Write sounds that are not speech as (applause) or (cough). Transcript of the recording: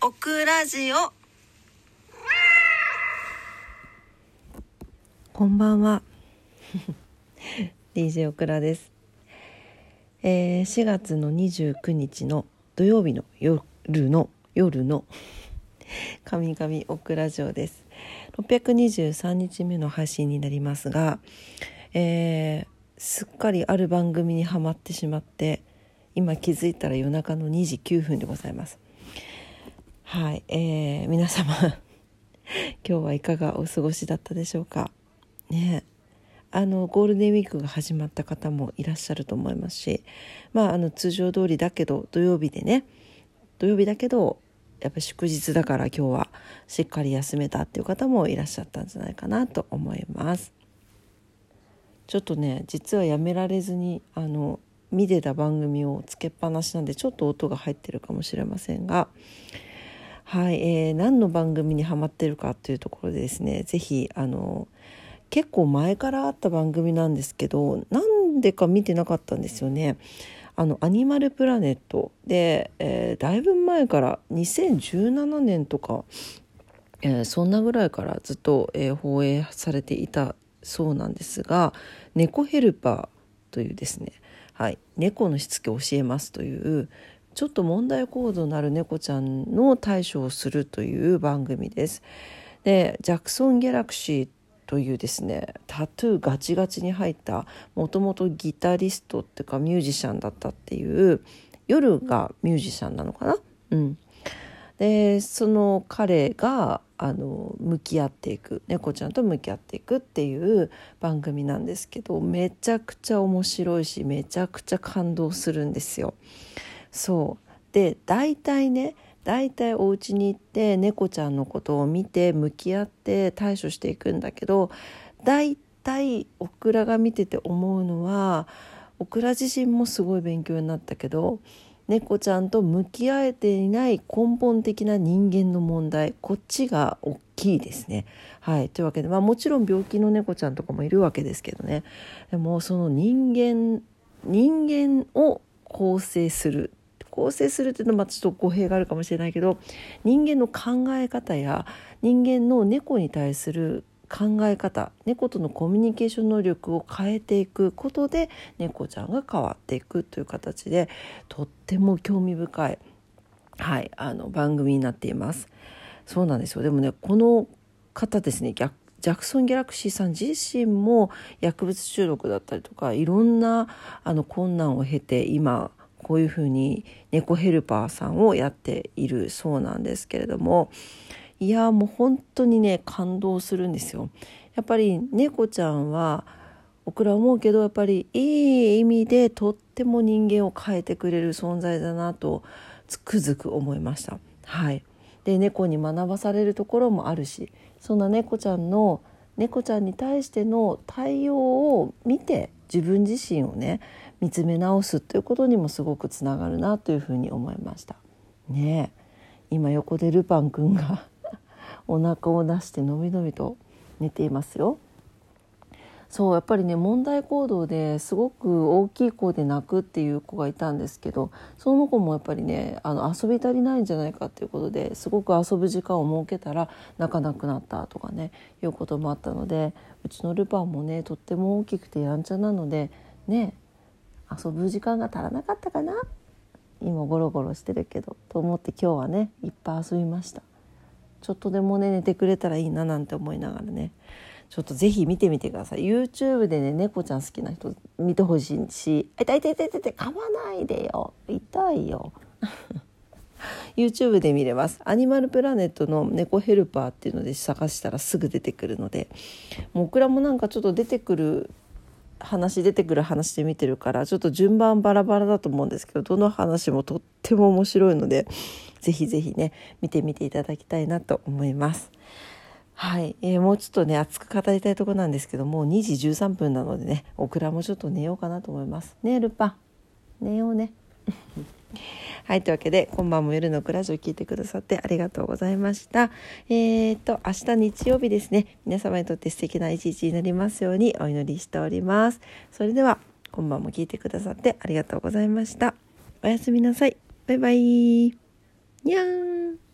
オクラジオ。こんばんは。DJ オクラです、えー、4月の29日の土曜日の夜の夜の神々オクラジオです。623日目の配信になりますが、えー、すっかりある番組にはまってしまって今気づいたら夜中の2時9分でございます。はい、えー、皆様 (laughs) 今日はいかがお過ごしだったでしょうか？ね。あのゴールデンウィークが始まった方もいらっしゃると思いますしまああの通常通りだけど土曜日でね土曜日だけどやっぱ祝日だから今日はしっかり休めたっていう方もいらっしゃったんじゃないかなと思います。ちょっとね実はやめられずにあの見てた番組をつけっぱなしなんでちょっと音が入ってるかもしれませんがはい、えー、何の番組にハマってるかというところでですね是非あの結構前からあった番組なんですけどなんでか見てなかったんですよね。あのアニマルプラネットで、えー、だいぶ前から2017年とか、えー、そんなぐらいからずっと、えー、放映されていたそうなんですが「猫ヘルパー」というですね、はい、猫のしつけ教えますというちょっと問題行動のある猫ちゃんの対処をするという番組です。でジャクソン・ギャラクシーというですねタトゥーガチガチに入ったもともとギタリストっていうかミュージシャンだったっていう夜がミュージシャンなのかな？うんでその彼があの向き合っていく猫ちゃんと向き合っていくっていう番組なんですけどめちゃくちゃ面白いしめちゃくちゃ感動するんですよ。そう。で大体ね大体お家に行って猫ちゃんのことを見て向き合って対処していくんだけど大体オクラが見てて思うのはオクラ自身もすごい勉強になったけど猫ちゃんと向き合えていない根本的な人間の問題こっちが大きいですね。はい、というわけで、まあ、もちろん病気の猫ちゃんとかもいるわけですけどね。でもその人間人間を構成する構成するっていうのはちょっと語弊があるかもしれないけど人間の考え方や人間の猫に対する考え方猫とのコミュニケーション能力を変えていくことで猫ちゃんが変わっていくという形でとっても興味深い、はい、あの番組になっています。そうなんですよでもねこの方ですね逆ジャクソン・ギャラクシーさん自身も薬物中毒だったりとかいろんなあの困難を経て今こういうふうに猫ヘルパーさんをやっているそうなんですけれどもいやもう本当にね感動するんですよ。やっぱり猫ちゃんは僕ら思うけどやっぱりいい意味でとっても人間を変えてくれる存在だなとつくづく思いました。はい、で猫に学ばされるところもあるしそんな猫ちゃんの猫ちゃんに対しての対応を見て自分自身をね見つめ直すということにもすごくつながるなというふうに思いました。ね今横でルパンくんが (laughs) お腹を出してのびのびと寝ていますよ。そうやっぱりね問題行動ですごく大きい声で泣くっていう子がいたんですけどその子もやっぱりねあの遊び足りないんじゃないかっていうことですごく遊ぶ時間を設けたら泣かなくなったとかねいうこともあったのでうちのルパンもねとっても大きくてやんちゃなのでね遊ぶ時間が足らなかったかな？今ゴロゴロしてるけどと思って今日はねいっぱい遊びました。ちょっとでもね寝てくれたらいいななんて思いながらね。ちょっとぜひ見てみてください。YouTube でね猫ちゃん好きな人見てほしいし「痛い痛い痛い痛い噛まないでよ。痛いよ」(laughs) YouTube で見れます。アニマルプラネットの猫ヘルパーっていうので探したらすぐ出てくるのでもうオクラもなんかちょっと出てくる話出てくる話で見てるからちょっと順番バラバラだと思うんですけどどの話もとっても面白いのでぜひぜひね見てみていただきたいなと思います。はい、えー、もうちょっとね熱く語りたいとこなんですけどもう2時13分なのでねオクラもちょっと寝ようかなと思います。ねルパン寝ようね。はいというわけで今晩も夜のクラジオ聞いてくださってありがとうございました。えー、と明日日曜日ですね。皆様にとって素敵な一日になりますようにお祈りしております。それでは今晩も聞いてくださってありがとうございました。おやすみなさい。バイバイ。にゃーん。